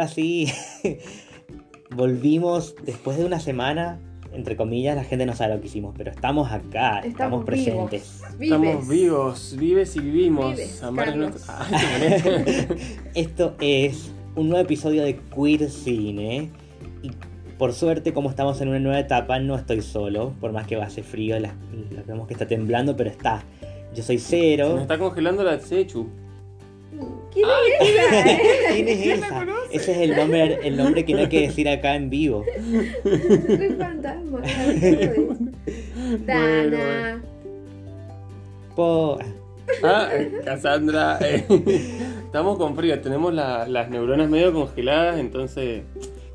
Ahora sí. Volvimos después de una semana. Entre comillas, la gente no sabe lo que hicimos, pero estamos acá, estamos, Estamos presentes. Vives. Estamos vivos, vives y vivimos. Vives, Ay. Esto es un nuevo episodio de Queer Cine. Y por suerte, como estamos en una nueva etapa, no estoy solo. Por más que va a hacer frío, la, la vemos que está temblando, pero está. Yo soy Se nos Cero. está congelando la Sechu. ¿Quién es esa? eh? ¿Quién es esa? Ese es el nombre, el nombre que no hay que decir acá en vivo. Soy fantasma. Dana. Po- Ah, Cassandra. eh. Estamos con frío, tenemos la- las neuronas medio congeladas, entonces.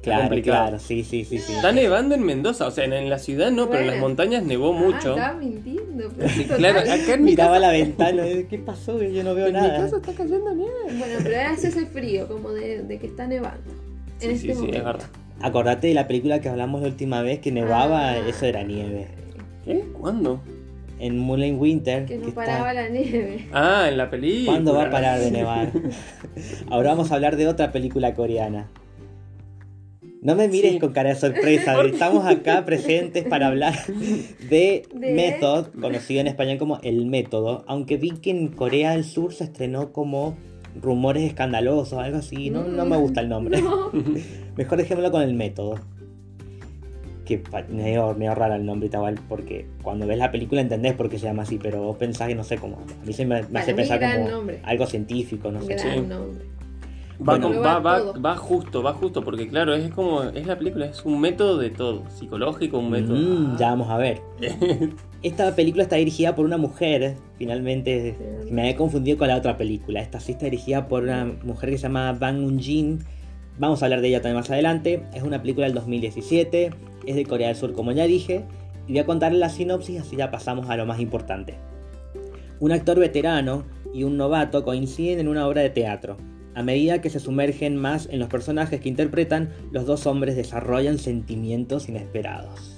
Claro, complicado. claro, sí, sí, sí, sí. Está nevando en Mendoza, o sea, en, en la ciudad no, pero en las montañas nevó mucho. Ah, estaba mintiendo. pero sí, claro, acá en mi Miraba casa, la ventana ¿qué pasó? Yo no veo en mi nada. casa está cayendo nieve. Bueno, pero hace ese frío, como de, de que está nevando. En Sí, este sí, sí, momento. es verdad. Acordate de la película que hablamos la última vez que nevaba, Ah. eso era nieve. ¿Qué? ¿Cuándo? En Moonlight Winter. Que no paraba la nieve. Ah, en la película. ¿Cuándo va a parar de nevar? Ahora vamos a hablar de otra película coreana. No me mires Sí. con cara de sorpresa, estamos acá presentes para hablar de, De- Method, conocido en español como El Método, aunque vi que en Corea del Sur se estrenó como Rumores Escandalosos, algo así, no, no me gusta el nombre. No. Mejor dejémoslo con El Método. Que medio, medio raro el nombre igual, porque cuando ves la película entendés por qué se llama así, pero vos pensás que no sé cómo. A mí se me, hace mí, pensar como nombre. algo científico, no sé. Gran Sí. nombre. Va, Bueno. con- Va va, va, todo. va justo, va justo, porque claro, es como, es la película, es un método de todo, psicológico, un método. Mm, ya vamos a ver. Esta película está dirigida por una mujer, finalmente me había confundido con la otra película. Esta sí está dirigida por una mujer que se llama Bang Eun-jin. Vamos a hablar de ella también más adelante. Es una película del 2017, es de Corea del Sur como ya dije, y voy a contarle la sinopsis así ya pasamos a lo más importante. Un actor veterano y un novato coinciden en una obra de teatro. A medida que se sumergen más en los personajes que interpretan, los dos hombres desarrollan sentimientos inesperados.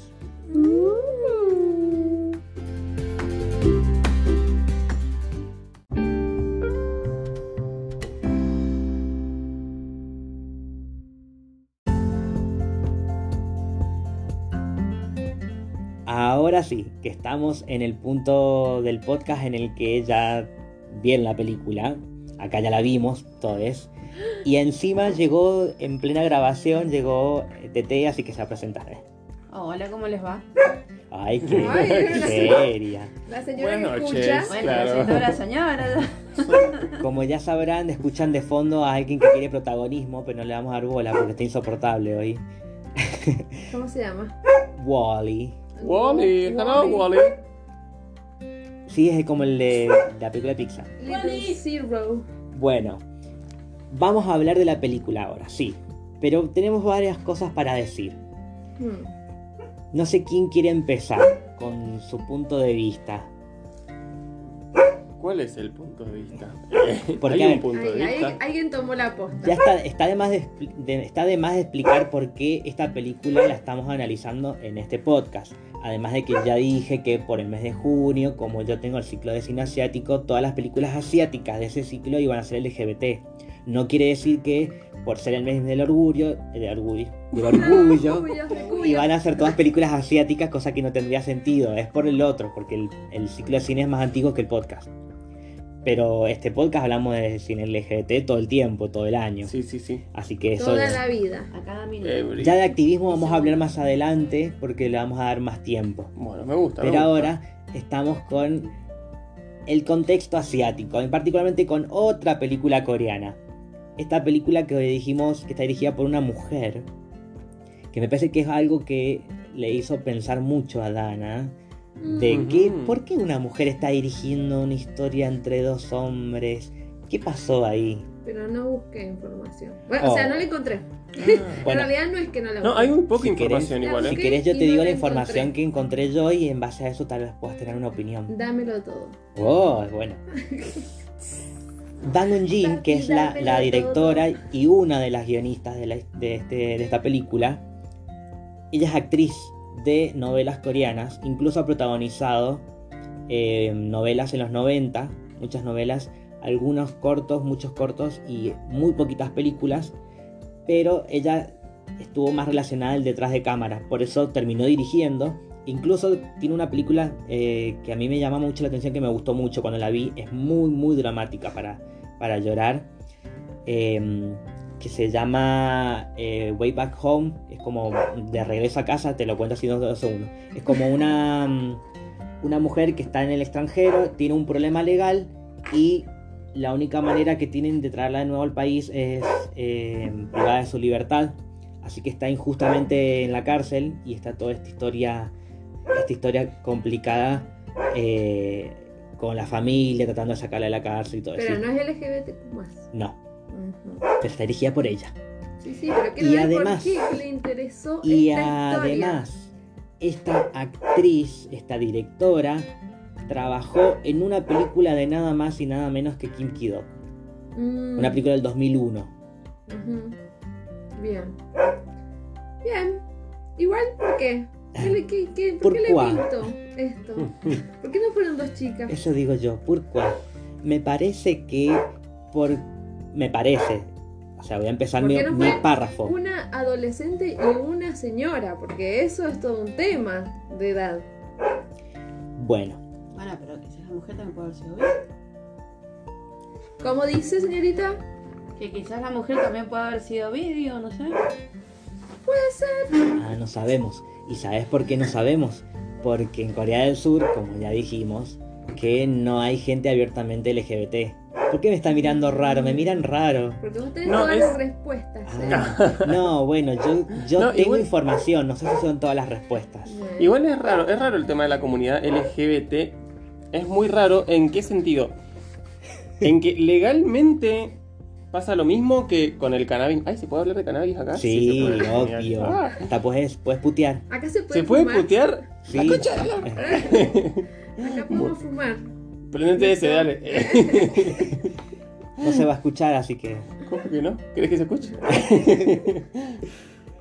Ahora sí, que estamos en el punto del podcast en el que ya vieron la película. Acá ya la vimos, todos. Y encima llegó, en plena grabación, llegó Tete, así que se va a presentar. ¿eh? Hola, ¿cómo les va? Ay, qué Ay, seria. La señora Buenas que noches. escucha. Bueno, Claro. la señora. Como ya sabrán, escuchan de fondo a alguien que quiere protagonismo, pero no le vamos a dar bola porque está insoportable hoy. ¿Cómo se llama? Wally. Wally, hello Wally. Sí, es como el de la película de Pixar. Little Zero. Bueno, vamos a hablar de la película ahora, sí. Pero tenemos varias cosas para decir. Hmm. No sé quién quiere empezar con su punto de vista. ¿Cuál es el punto de vista? Porque, Hay un punto de vista. alguien, alguien tomó la posta. Ya está, está, de más de, expli- de- está de más de explicar por qué esta película la estamos analizando en este podcast. Además de que ya dije que por el mes de junio, como yo tengo el ciclo de cine asiático, todas las películas asiáticas de ese ciclo iban a ser LGBT. No quiere decir que por ser el mes del orgullo, del orgullo, del orgullo, y van a ser todas películas asiáticas, cosa que no tendría sentido. Es por el otro, porque el, el ciclo de cine es más antiguo que el podcast. Pero este podcast hablamos de cine LGBT todo el tiempo, todo el año. Sí, sí, sí. Así que eso. Toda la vida. A cada minuto. Every- Ya de activismo vamos a hablar más adelante porque le vamos a dar más tiempo. Bueno, me gusta. me Pero gusta. ahora estamos con el contexto asiático, y particularmente con otra película coreana. Esta película que hoy dijimos que está dirigida por una mujer, que me parece que es algo que le hizo pensar mucho a Dana. De que, ¿por qué una mujer está dirigiendo una historia entre dos hombres? ¿Qué pasó ahí? Pero no busqué información. Bueno, o sea, Oh. no la encontré. Bueno, en realidad no es que no la No, busqué. hay muy poca Si información querés- igual, ¿eh? Si querés yo te no digo la la información encontré. que encontré yo y en base a eso tal vez puedas tener una opinión. Dámelo todo. Oh, bueno. Bang Eun-jin, que es la, directora y una de las guionistas de, la- de este- de esta película, ella es actriz de novelas coreanas, incluso ha protagonizado eh, novelas en los 90, muchas novelas algunos cortos, muchos cortos y muy poquitas películas, pero ella estuvo más relacionada al detrás de cámara, por eso terminó dirigiendo. Incluso tiene una película eh, que a mí me llama mucho la atención, que me gustó mucho cuando la vi, es muy, muy dramática para, para llorar, eh, que se llama eh, Way Back Home, es como de regreso a casa, te lo cuento así en dos segundos. Es como una, mm, una mujer que está en el extranjero, tiene un problema legal y la única manera que tienen de traerla de nuevo al país es eh, privada de su libertad. Así que está injustamente en la cárcel y está toda esta historia, esta historia complicada eh, con la familia tratando de sacarla de la cárcel y todo Pero eso. no es LGBT más. No. Pero está dirigida por ella. Sí, sí, pero Y quiero ver además- por qué le interesó Y esta historia. además, esta actriz, esta directora, trabajó en una película de nada más y nada menos que Kim Ki-dok. Mm, Una película del 2001. ujú. Bien. Bien. Igual, ¿por qué? ¿Qué le, qué, qué- ¿Por ¿Por qué le pinto esto? ¿Por qué no fueron dos chicas? Eso digo yo, ¿por cuál? Me parece que por... Me parece. O sea, voy a empezar ¿Por mi, no párrafo. Una adolescente y una señora, porque eso es todo un tema de edad. Bueno, Bueno, pero quizás la mujer también puede haber sido. ¿Cómo dice, señorita? Que quizás la mujer también puede haber sido vídeo, no sé. ah, no sabemos. ¿Y sabes por qué no sabemos? Porque en Corea del Sur, como ya dijimos, que no hay gente abiertamente LGBT. ¿Por qué me está mirando raro? Me miran raro. Porque vos tenés No, todas es- las respuestas. ¿eh? Ah, no, bueno, yo, yo No, tengo igual- información, no sé si son todas las respuestas. Eh, Igual es raro, es raro el tema de la comunidad LGBT. Es muy raro. ¿En qué sentido? En que legalmente pasa lo mismo que con el cannabis. Ay, ¿se puede hablar de cannabis acá? Sí, puede. obvio. Ah, Hasta puedes, puedes putear. Acá se puede ¿Se puede putear? Sí. Acá podemos fumar. Prendete ese, dale. No se va a escuchar, así que. ¿Cómo que no? ¿Querés que se escuche?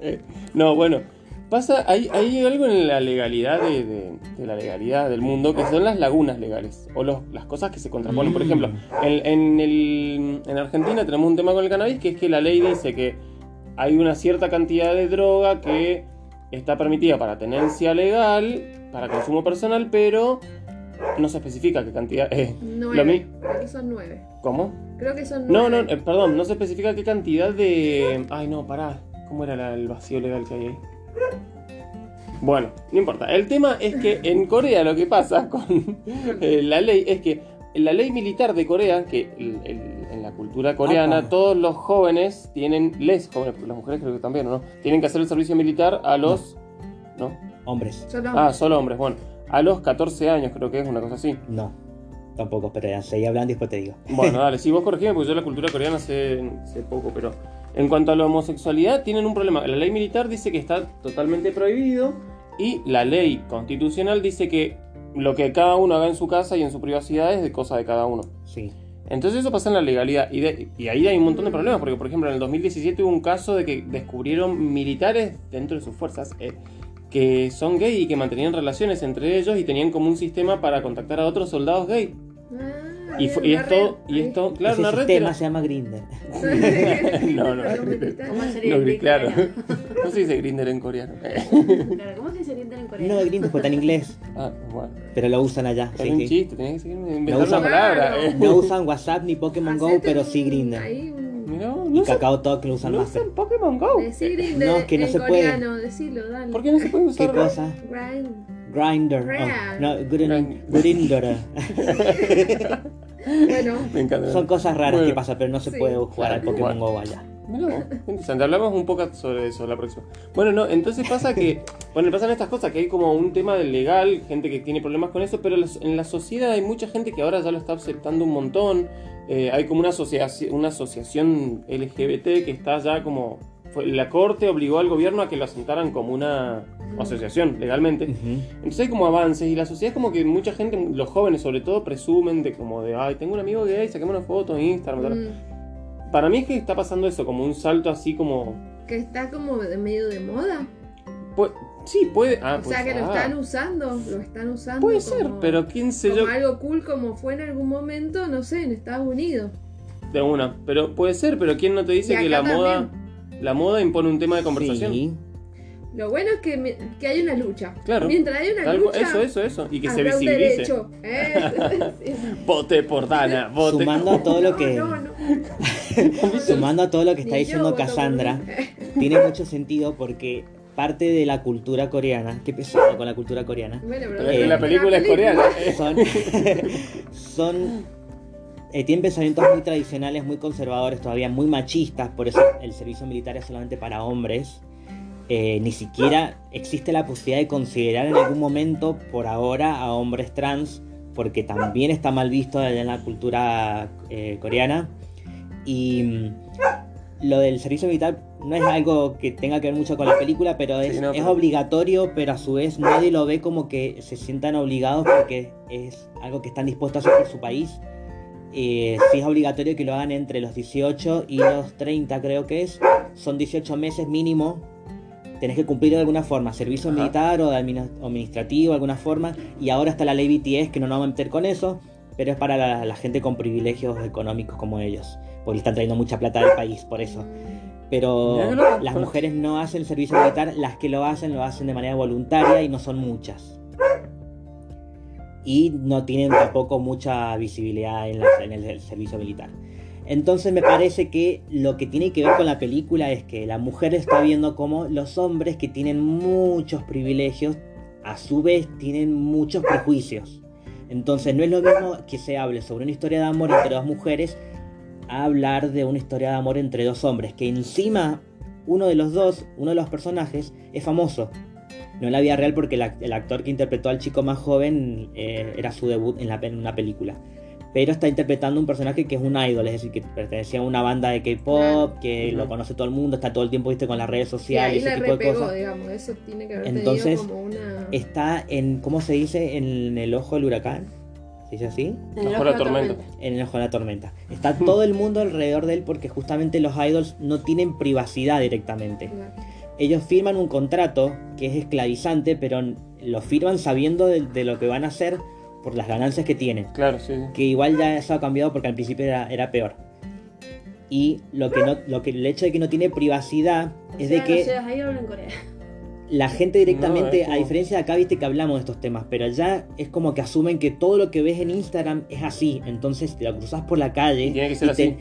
Eh, no, bueno. Pasa, hay, hay algo en la legalidad de, de- de la legalidad del mundo que son las lagunas legales o los- las cosas que se contraponen. Por Mm. ejemplo, en, en el- en Argentina tenemos un tema con el cannabis que es que la ley dice que hay una cierta cantidad de droga que está permitida para tenencia legal, para consumo personal, pero no se especifica qué cantidad es. Nueve. mi- Creo que son nueve. ¿Cómo? Creo que son No, no, nueve. eh, perdón, no se especifica qué cantidad de. Ay, no, pará. ¿Cómo era la- el vacío legal que hay ahí? Bueno, no importa. El tema es que en Corea lo que pasa con eh, la ley es que la ley militar de Corea, que el- el- en la cultura coreana todos los jóvenes tienen, les jóvenes, las mujeres creo que también, ¿o ¿no? Tienen que hacer el servicio militar a los. ¿No? Hombres. Solo Ah, solo hombres, bueno. A los 14 años creo que es una cosa así. No. Tampoco, pero ya seguí hablando y después te digo. Bueno, dale, si vos corregime, porque yo la cultura coreana sé, sé poco, pero en cuanto a la homosexualidad, tienen un problema. La ley militar dice que está totalmente prohibido y la ley constitucional dice que lo que cada uno haga en su casa y en su privacidad es de cosa de cada uno. Sí. Entonces eso pasa en la legalidad y, de- y ahí hay un montón de problemas, porque por ejemplo en el 2017 hubo un caso de que descubrieron militares dentro de sus fuerzas eh, que son gay y que mantenían relaciones entre ellos y tenían como un sistema para contactar a otros soldados gay. Ah, Y, y esto, y esto, claro, Ese una red sistema pero- se llama Grinder. No, no. ¿Cómo sería No, el claro. ¿Cómo se dice Grinder en coreano? Claro, ¿cómo se dice Grinder en coreano? No, Grinder porque está en inglés, Ah, bueno. pero lo usan allá. Es sí, un sí. chiste, tenías que seguir No inventando usa- una palabra. Claro. eh. No usan WhatsApp ni Pokémon Go, Hacete pero un- sí Grinder. Y usan, Kakao Talk lo usan no más. usan Pokémon Go. Decí Grindr No, que no se puede. coreano, decilo, dale. ¿Por qué no se puede ¿Qué usar? cosa? Grind. Grinder. Real. No, Grin- Grind- Grindr. Bueno, Me encanta. Son cosas raras Bueno. que pasan, pero no se Sí. puede jugar al Pokémon. Go allá. Mirá, interesante. Hablamos un poco sobre eso la próxima. Bueno, no, entonces pasa que, bueno, pasan estas cosas, que hay como un tema del legal, gente que tiene problemas con eso, pero en la sociedad hay mucha gente que ahora ya lo está aceptando un montón. Eh, hay como una, asociación una asociación LGBT que está ya como... fue- la corte obligó al gobierno a que lo asentaran como una asociación legalmente. Entonces hay como avances y la sociedad es como que mucha gente, los jóvenes sobre todo, presumen de como de, ay, tengo un amigo gay, saquemos una foto en Instagram. tal". mm, Para mí es que está pasando eso, como un salto así como... que está como de medio de moda. Pues, Sí, puede. Ah, O sea que lo están usando, lo están usando. Puede como- ser, pero quién sé como yo. algo cool como fue en algún momento, no sé, en Estados Unidos. De una. Pero puede ser, pero quién no te dice que la moda. La moda impone un tema de conversación. Sí. Lo bueno es que, me- que hay una lucha. Claro. Mientras hay una lucha, eso, eso, eso. Y que se visibilice. derecho. ¿eh? Vote por Dana, vote. Sumando a todo lo que. no, no. Sumando a todo lo que está Ni diciendo Cassandra, tiene mucho sentido porque parte de la cultura coreana, qué pesado con la cultura coreana, Bueno, pero Eh, la película es coreana. son, son eh, tienen pensamientos muy tradicionales, muy conservadores, todavía muy machistas, por eso el servicio militar es solamente para hombres. Eh, ni siquiera existe la posibilidad de considerar en algún momento, por ahora, a hombres trans, porque también está mal visto en la cultura eh, coreana. Y mm, lo del servicio militar no es algo que tenga que ver mucho con la película, pero es, Sí, no, es pero- obligatorio, pero a su vez nadie lo ve como que se sientan obligados porque es algo que están dispuestos a hacer por su país. Eh, sí es obligatorio que lo hagan entre los 18 y los 30 creo que es. Son 18 meses mínimo. Tenés que cumplir de alguna forma, servicio Ajá. militar o de administrativo de alguna forma. Y ahora está la ley BTS que no nos vamos a meter con eso, pero es para la, la gente con privilegios económicos como ellos. Porque están trayendo mucha plata del país, por eso. Pero las mujeres no hacen el servicio militar, las que lo hacen lo hacen de manera voluntaria y no son muchas. Y no tienen tampoco mucha visibilidad en, la- en el servicio militar. Entonces me parece que lo que tiene que ver con la película es que la mujer está viendo cómo los hombres que tienen muchos privilegios a su vez tienen muchos prejuicios. Entonces no es lo mismo que se hable sobre una historia de amor entre dos mujeres a hablar de una historia de amor entre dos hombres, que encima uno de los dos, uno de los personajes, es famoso. No en la vida real porque el, act- el actor que interpretó al chico más joven eh, era su debut en, la, en una película. Pero está interpretando un personaje que es un idol, es decir, que pertenecía a una banda de K-pop, que lo conoce todo el mundo, está todo el tiempo viste con las redes Sí, sociales ahí ese la tipo de cosas. digamos. Eso tiene que haber Entonces, tenido como una. Está en, ¿cómo se dice? En el ojo del huracán. ¿Se dice así? En el ojo la de tormenta. en el ojo de la tormenta. Está todo el mundo alrededor de él porque justamente los idols no tienen privacidad directamente. Claro. Ellos firman un contrato que es esclavizante, pero lo firman sabiendo de, de lo que van a hacer por las ganancias que tienen. Claro, sí. Que igual ya eso ha cambiado porque al principio era, era peor. Y lo que no, lo que, el hecho de que no tiene privacidad es de que ahí hablan en Corea. la gente directamente, No, como- a diferencia de acá, viste que hablamos de estos temas, pero allá es como que asumen que todo lo que ves en Instagram es así. Entonces te lo cruzas por la calle Y tiene que ser y te, así.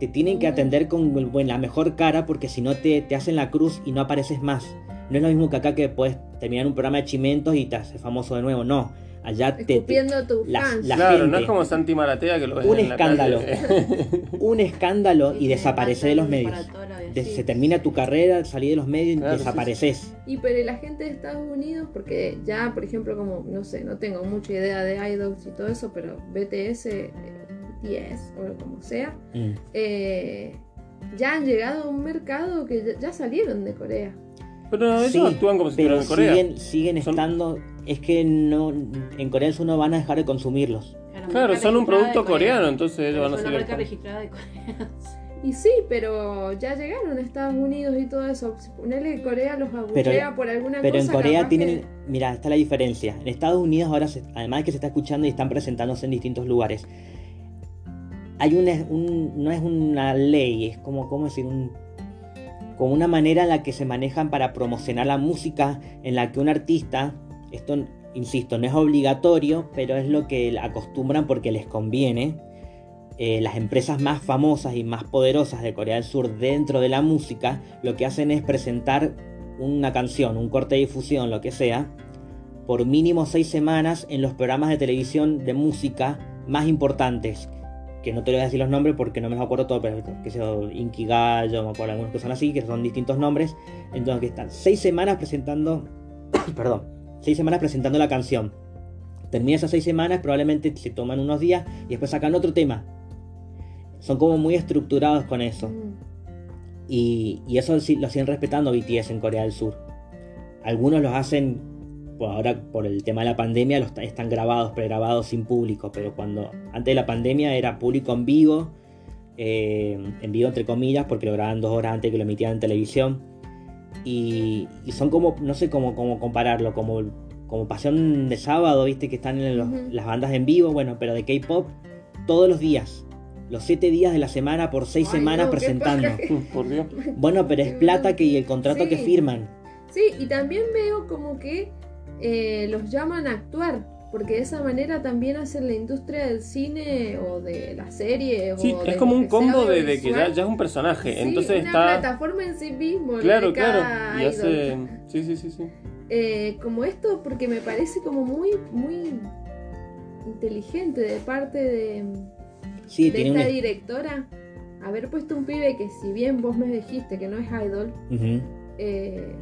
te tienen que atender con bueno, la mejor cara porque si no te, te hacen la cruz y no apareces más. No es lo mismo que acá que puedes terminar un programa de chimentos y te haces famoso de nuevo. No, allá te, te- fans. la claro, no gente. es como Santi Maratea que lo ves Un en la escándalo. calle. un escándalo y desaparecer de los medios. Preparatoria, De- sí. se termina tu carrera, salís de los medios y sí, desapareces. Y pero la gente de Estados Unidos, porque ya, por ejemplo, como, no sé, no tengo mucha idea de idols y todo eso, pero BTS, eh, 10 o como sea, Mm. eh, ya han llegado a un mercado que ya, ya salieron de Corea. Pero ellos Sí, actúan como si pero estuvieran en Corea. siguen, siguen Son- estando. Es que no en Corea del Sur no van a dejar de consumirlos. Claro, son un producto Corea. coreano, entonces ellos Pero van a son una seguir. marca registrada de Corea. Y sí, pero ya llegaron a Estados Unidos y todo eso. Ponerle que Corea los abuchea por alguna Pero en cosa. Corea capaz tienen. que- Mira, está la diferencia. En Estados Unidos ahora, se- además de que se está escuchando y están presentándose en distintos lugares, hay una, un, no es una ley, es como, ¿cómo decir? Un, como una manera en la que se manejan para promocionar la música, en la que un artista, esto, insisto, no es obligatorio, pero es lo que acostumbran porque les conviene. eh, las empresas más famosas y más poderosas de Corea del Sur dentro de la música, lo que hacen es presentar una canción, un corte de difusión, lo que sea, por mínimo seis semanas en los programas de televisión de música más importantes. Que no te voy a decir los nombres porque no me los acuerdo todo, pero que sea Inkigayo, me acuerdo algunos que son así, que son distintos nombres. Entonces que están seis semanas presentando, perdón, seis semanas presentando la canción. Termina esas seis semanas, probablemente se toman unos días y después sacan otro tema. Son como muy estructurados con eso. Mm. Y, y eso lo siguen respetando BTS en Corea del Sur. Algunos los hacen, pues ahora por el tema de la pandemia, los están grabados, pregrabados sin público, pero cuando antes de la pandemia era público en vivo, eh, en vivo entre comillas, porque lo grababan dos horas antes que lo emitían en televisión. y, y son como, no sé cómo, cómo compararlo, como, como Pasión de Sábado, viste, que están en los- las bandas en vivo, bueno, pero de K-pop todos los días. Los siete días de la semana por seis Ay, semanas no, presentando. Por Dios. Bueno, pero es plata que y el contrato que firman. Sí, y también veo como que eh, los llaman a actuar, porque de esa manera también hacen la industria del cine o de la serie. Sí, o es de como un combo de, de que ya, es un personaje. Sí, Entonces una está. plataforma en sí mismo. Claro, claro. Y hace. Sí, sí, sí, sí. Eh, como esto, porque me parece como muy, muy inteligente de parte de, Sí, de tiene un... esta directora haber puesto un pibe que si bien vos me dijiste que no es idol, eh,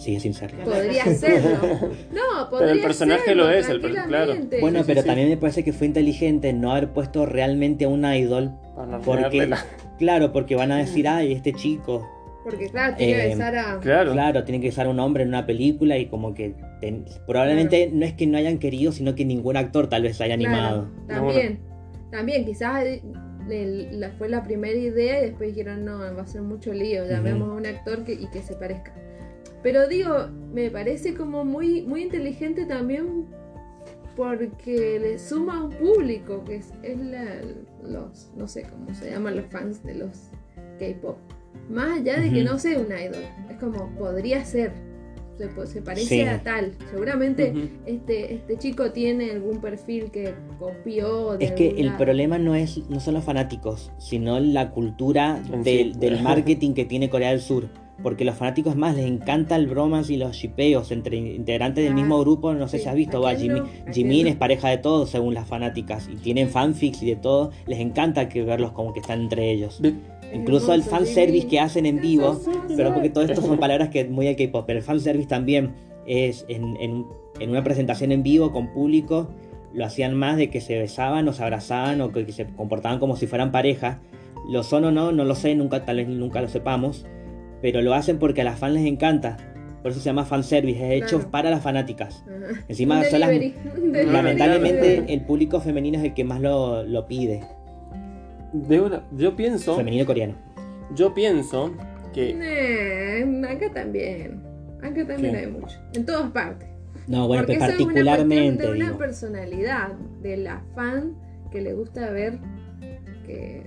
Sigue sin serlo. podría serlo. No, podría el personaje serlo, lo es, el per- claro. Bueno, Sí, pero sí. también me parece que fue inteligente no haber puesto realmente a un idol. Para Porque, claro, porque van a decir, ay, este chico. Porque claro, tiene que Eh, besar a... Claro. Claro, tiene que ser un hombre en una película y como que ten- probablemente no es que no hayan querido, sino que ningún actor tal vez haya Claro, animado. también, también, quizás le- la- fue la primera idea y después dijeron, no, va a ser mucho lío, llamemos a un actor que, y que se parezca. Pero digo, me parece como muy, muy inteligente también porque le suma a un público, que es, es la- los, no sé cómo se llaman los fans de los K-pop. Más allá de que no sea un idol, es como, podría ser, se, po- se parece Sí. a tal. Seguramente este, este chico tiene algún perfil que copió de Es que el lado. problema no es no son los fanáticos, sino la cultura del marketing que tiene Corea del Sur. Porque los fanáticos más les encanta el bromance y los shipeos entre integrantes del Ah, mismo grupo. No sé sí. si has visto, ¿A va, Jimmy, Jimin es pareja de todos según las fanáticas. Y tienen fanfics y de todo. Les encanta que verlos como que están entre ellos. Incluso el fanservice que hacen en vivo. Pero porque todo esto son palabras que muy al K-pop. Pero el fanservice también es en, en- en una presentación en vivo con público. Lo hacían más de que se besaban o se abrazaban o que, que se comportaban como si fueran pareja. Lo son o no, no lo sé, nunca, tal vez nunca lo sepamos. Pero lo hacen porque a las fans les encanta. Por eso se llama fanservice, es hecho Claro. para las fanáticas. Ajá. Encima son las-. Lamentablemente el público femenino es el que más lo, lo pide. de una- yo pienso. Femenino coreano. Yo pienso que. Nah, acá también. Acá también ¿Qué? hay mucho. En todas partes. No, bueno, Porque pero eso es una cuestión particularmente de una digo. personalidad de la fan que le gusta ver que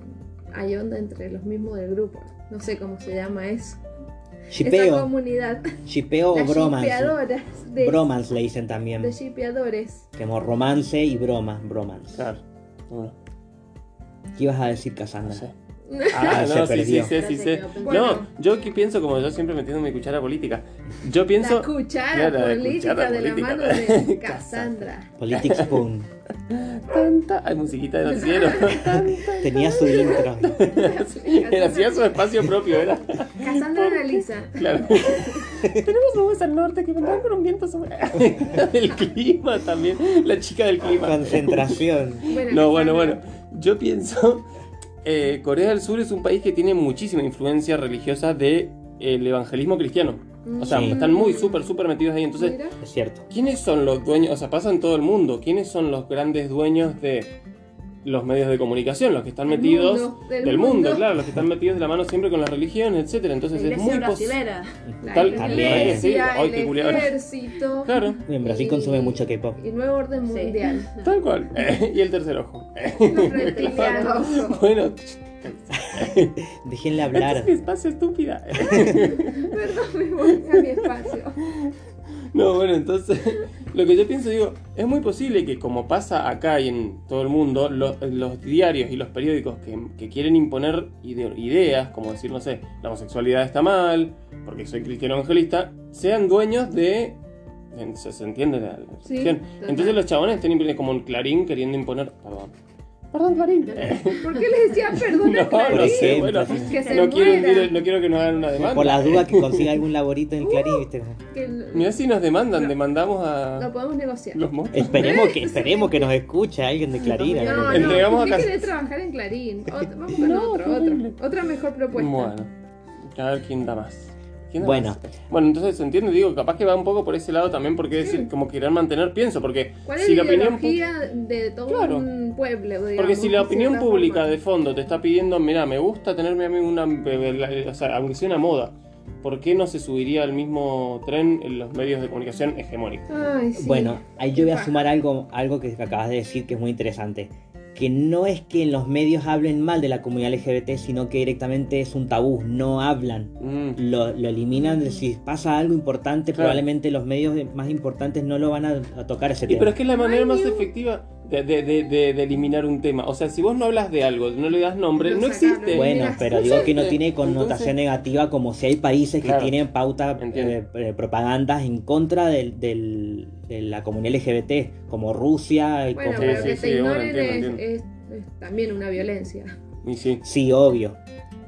hay onda entre los mismos del grupo. No sé cómo se llama eso. Esa Shipeo, comunidad. shipeo o bromance. shipeadoras de, Bromance le dicen también. de shipeadores. Como romance y broma, bromance. Claro. Bueno, ¿Qué ibas a decir, no Cassandra? sé. Ah, Ah, se no, sí, sí, sí. No, yo que pienso como yo siempre metiendo mi cuchara política. Yo pienso. la cuchara Claro, la política cuchara de la mano de Cassandra. Politics Spoon. Tanta. Hay musiquita de noticiero. Tenía su intro. Él hacía su espacio propio, era. Cassandra analiza. Claro. Tenemos nubes al norte que vendrán con un viento sobre. el clima también. La chica del clima. Concentración. Bueno, No, bueno, bueno. Yo pienso. Eh, Corea del Sur es un país que tiene muchísima influencia religiosa del evangelismo cristiano. O sea, Sí. están muy súper, súper metidos ahí. Entonces, Mira. Es cierto. ¿quiénes son los dueños? O sea, pasa en todo el mundo. ¿Quiénes son los grandes dueños de los medios de comunicación? Los que están metidos mundo, del del mundo, mundo. claro, los que están metidos de la mano siempre con la religión, etcétera. Entonces La es muy brasilera. La Tal- también, sí. iglesia, qué el ejército. Claro, En Brasil Y- consume mucho K-pop. Y nuevo orden Sí. mundial. tal cual. y el tercer ojo. Bueno, Déjenle este hablar. es mi espacio estúpida. Perdón, me voy a mi espacio. No, bueno, entonces lo que yo pienso, digo, es muy posible que como pasa acá y en todo el mundo, lo- los diarios y los periódicos que, que quieren imponer ide- ideas, como decir, no sé, la homosexualidad está mal, porque soy cristiano evangelista, sean dueños de... Se, se entiende la, la Sí. Entonces los chabones están como un clarín queriendo imponer... Perdón. Perdón, Clarín. ¿Por qué le decía perdón a No, Clarín? no sé, bueno, Que se no quiero, no quiero que nos hagan una demanda. Por las dudas que consiga algún laborito en Clarín, ¿viste? Mira si nos demandan, No. demandamos a lo podemos negociar. los monstruos. Esperemos que, esperemos que nos escuche alguien de Clarín. No, no, Entregamos ¿por qué a querés trabajar en Clarín? Ot- vamos con No, otro, otro. Otra mejor propuesta. Bueno, a ver quién da más. ¿Quién da Bueno. Bueno, entonces entiendo, digo, capaz que va un poco por ese lado también, porque decir, como querer mantener, pienso, porque ¿Cuál es si la la opinión de todo Claro. un pueblo? Digamos, porque si la opinión pública forma? de fondo te está pidiendo, mira, me gusta tenerme a mí una, o sea, aunque sea una moda, ¿por qué no se subiría al mismo tren en los medios de comunicación hegemónicos? Ay, sí. Bueno, ahí yo voy a sumar algo, algo que acabas de decir que es muy interesante. Que no es que en los medios hablen mal de la comunidad LGBT, sino que directamente es un tabú, no hablan. Mm, Lo, lo eliminan, de si pasa algo importante, Claro. probablemente los medios más importantes no lo van a, a tocar ese Y tema. pero es que es la manera Ay, más Dios. efectiva de, de- de- de- de eliminar un tema. O sea, si vos no hablas de algo, no le das nombre, no existe. Bueno, pero digo que no tiene connotación Entonces- negativa como si hay países Claro. que tienen pauta Entiendo. eh, eh, propagandas en contra del- del- de la comunidad LGBT, como Rusia y Bueno, como... pero Sí, que sí, te sí, bueno, ignoren entiendo, es, entiendo. es- es también una violencia. Y sí. Sí, obvio.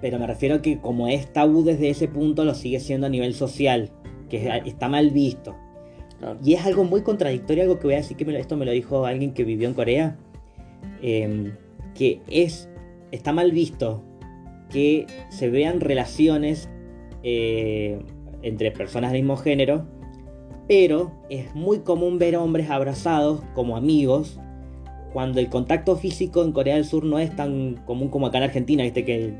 Pero me refiero a que como es tabú desde ese punto, lo sigue siendo a nivel social, que es- está mal visto. Y es algo muy contradictorio, algo que voy a decir que me esto me lo dijo alguien que vivió en Corea, eh, que es, está mal visto que se vean relaciones eh, entre personas del mismo género, pero es muy común ver hombres abrazados como amigos, cuando el contacto físico en Corea del Sur no es tan común como acá en Argentina, viste que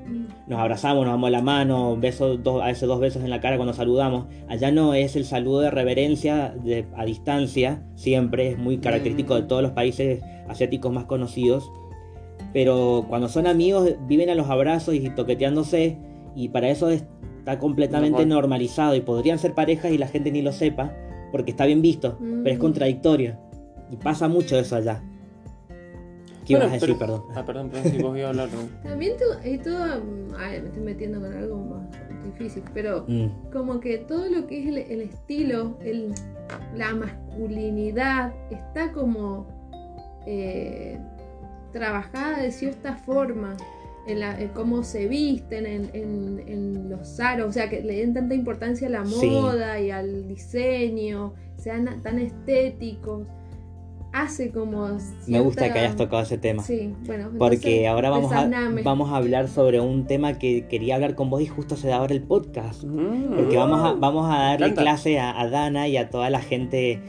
nos abrazamos, nos damos la mano, besos, dos, a veces dos besos en la cara cuando saludamos. Allá no es el saludo de reverencia de- a distancia, siempre es muy característico de todos los países asiáticos más conocidos. Pero cuando son amigos viven a los abrazos y toqueteándose y para eso está completamente Normal. normalizado y podrían ser parejas y la gente ni lo sepa porque está bien visto, pero es Mm. contradictorio y pasa mucho eso allá. ¿Qué Bueno, ibas a decir, pero- perdón? Ah, perdón, perdón, si vos ibas a hablar. ¿no? También todo, hay todo, ay, me estoy metiendo con algo más difícil, pero Mm, como que todo lo que es el, el estilo, el, la masculinidad, está como eh, trabajada de cierta forma. En, la, en cómo se visten, en, en- en los aros, o sea, que le den tanta importancia a la Sí. moda y al diseño, sean tan estéticos, hace como... Me gusta cierta- que hayas tocado ese tema. Sí, bueno, Porque entonces, ahora vamos a, vamos a hablar sobre un tema que quería hablar con vos y justo se da ahora el podcast. Mm. Porque vamos a, vamos a darle encanta. clase a, a Dana y a toda la gente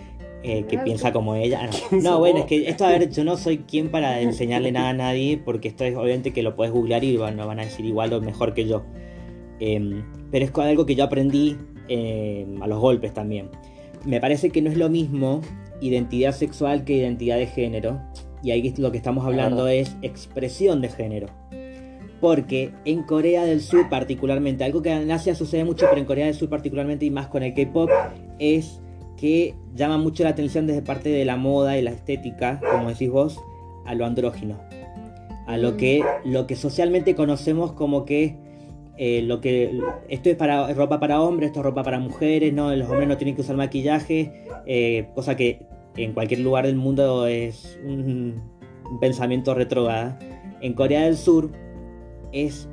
eh, que Claro. piensa como ella. No, ¿Quién No, bueno, vos? es que esto, a ver, yo no soy quien para enseñarle nada a nadie, porque esto es obviamente que lo puedes googlear y bueno, van a decir igual o mejor que yo. Em, pero es algo que yo aprendí em, a los golpes también. Me parece que no es lo mismo identidad sexual que identidad de género. Y ahí lo que estamos hablando es expresión de género. Porque en Corea del Sur particularmente, algo que en Asia sucede mucho, pero en Corea del Sur particularmente y más con el K-Pop, es que llama mucho la atención desde parte de la moda y la estética, como decís vos, a lo andrógino. A lo que, lo que socialmente conocemos como que eh, lo que esto es para es ropa para hombres, esto es ropa para mujeres, no, los hombres no tienen que usar maquillaje, eh, cosa que en cualquier lugar del mundo es un, un pensamiento retrógrada. En Corea del Sur es